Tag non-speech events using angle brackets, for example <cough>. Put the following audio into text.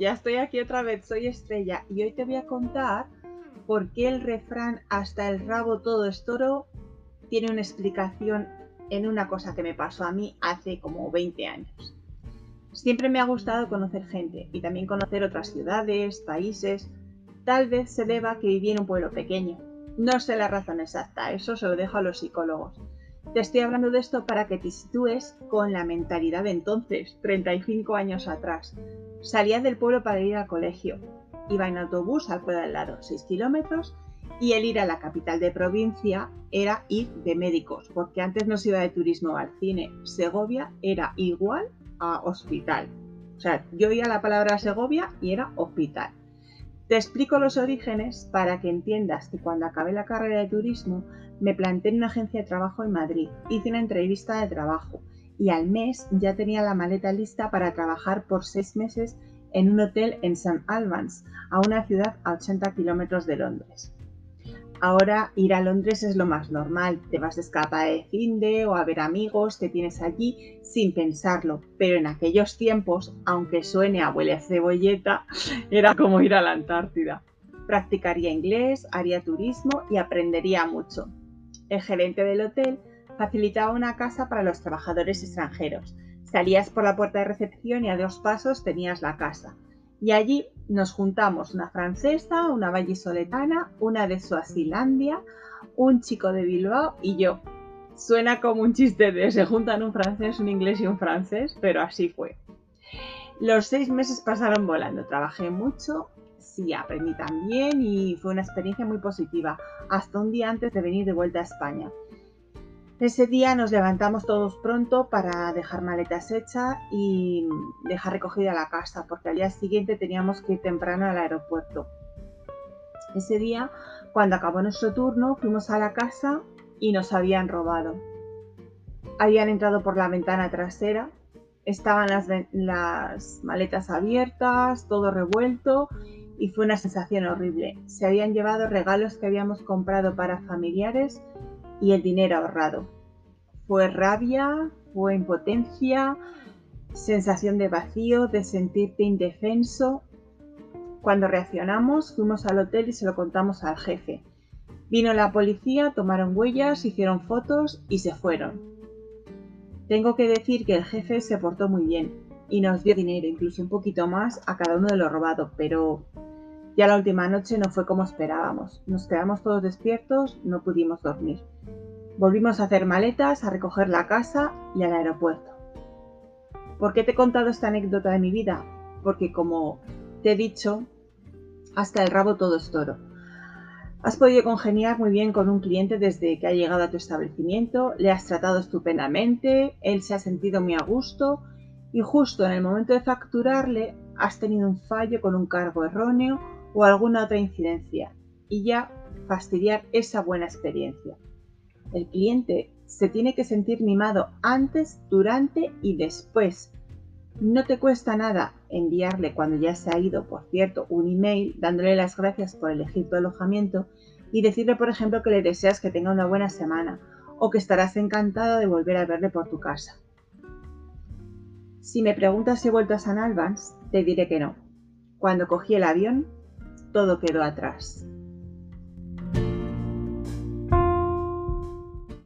ya estoy aquí otra vez, soy Estrella y hoy te voy a contar por qué el refrán hasta el rabo todo es toro tiene una explicación en una cosa que me pasó a mí hace como 20 años. Siempre me ha gustado conocer gente y también conocer otras ciudades, países. Tal vez se deba que viví en un pueblo pequeño. No sé la razón exacta, eso se lo dejo a los psicólogos. Te estoy hablando de esto para que te sitúes con la mentalidad de entonces, 35 años atrás. Salía del pueblo para ir al colegio. Iba en autobús al pueblo al lado, 6 kilómetros, y el ir a la capital de provincia era ir de médicos, porque antes no se iba de turismo al cine. Segovia era igual a hospital. O sea, yo oía la palabra Segovia y era hospital. Te explico los orígenes para que entiendas que cuando acabé la carrera de turismo me planté en una agencia de trabajo en Madrid, hice una entrevista de trabajo y al mes ya tenía la maleta lista para trabajar por seis meses en un hotel en St. Albans, a una ciudad a 80 kilómetros de Londres. Ahora ir a Londres es lo más normal, te vas de escapa de finde o a ver amigos que tienes allí sin pensarlo, pero en aquellos tiempos, aunque suene a huele a cebolleta, <laughs> era como ir a la Antártida. Practicaría inglés, haría turismo y aprendería mucho. El gerente del hotel facilitaba una casa para los trabajadores extranjeros. Salías por la puerta de recepción y a dos pasos tenías la casa. Y allí nos juntamos una francesa, una vallisoletana, una de Suazilandia, un chico de Bilbao y yo. Suena como un chiste de se juntan un francés, un inglés y un francés, pero así fue. Los seis meses pasaron volando, trabajé mucho, sí, aprendí también y fue una experiencia muy positiva, hasta un día antes de venir de vuelta a España. Ese día nos levantamos todos pronto para dejar maletas hechas y dejar recogida la casa, porque al día siguiente teníamos que ir temprano al aeropuerto. Ese día, cuando acabó nuestro turno, fuimos a la casa y nos habían robado. Habían entrado por la ventana trasera, estaban las, las maletas abiertas, todo revuelto y fue una sensación horrible. Se habían llevado regalos que habíamos comprado para familiares y el dinero ahorrado. Fue rabia, fue impotencia, sensación de vacío, de sentirte indefenso. Cuando reaccionamos, fuimos al hotel y se lo contamos al jefe. Vino la policía, tomaron huellas, hicieron fotos y se fueron. Tengo que decir que el jefe se portó muy bien y nos dio dinero, incluso un poquito más a cada uno de los robados, pero ya la última noche no fue como esperábamos. Nos quedamos todos despiertos, no pudimos dormir. Volvimos a hacer maletas, a recoger la casa y al aeropuerto. ¿Por qué te he contado esta anécdota de mi vida? Porque como te he dicho, hasta el rabo todo es toro. Has podido congeniar muy bien con un cliente desde que ha llegado a tu establecimiento, le has tratado estupendamente, él se ha sentido muy a gusto y justo en el momento de facturarle has tenido un fallo con un cargo erróneo o alguna otra incidencia y ya fastidiar esa buena experiencia. El cliente se tiene que sentir mimado antes, durante y después. No te cuesta nada enviarle cuando ya se ha ido, por cierto, un email dándole las gracias por elegir tu alojamiento y decirle, por ejemplo, que le deseas que tenga una buena semana o que estarás encantado de volver a verle por tu casa. Si me preguntas si he vuelto a San Albans, te diré que no. Cuando cogí el avión, todo quedó atrás.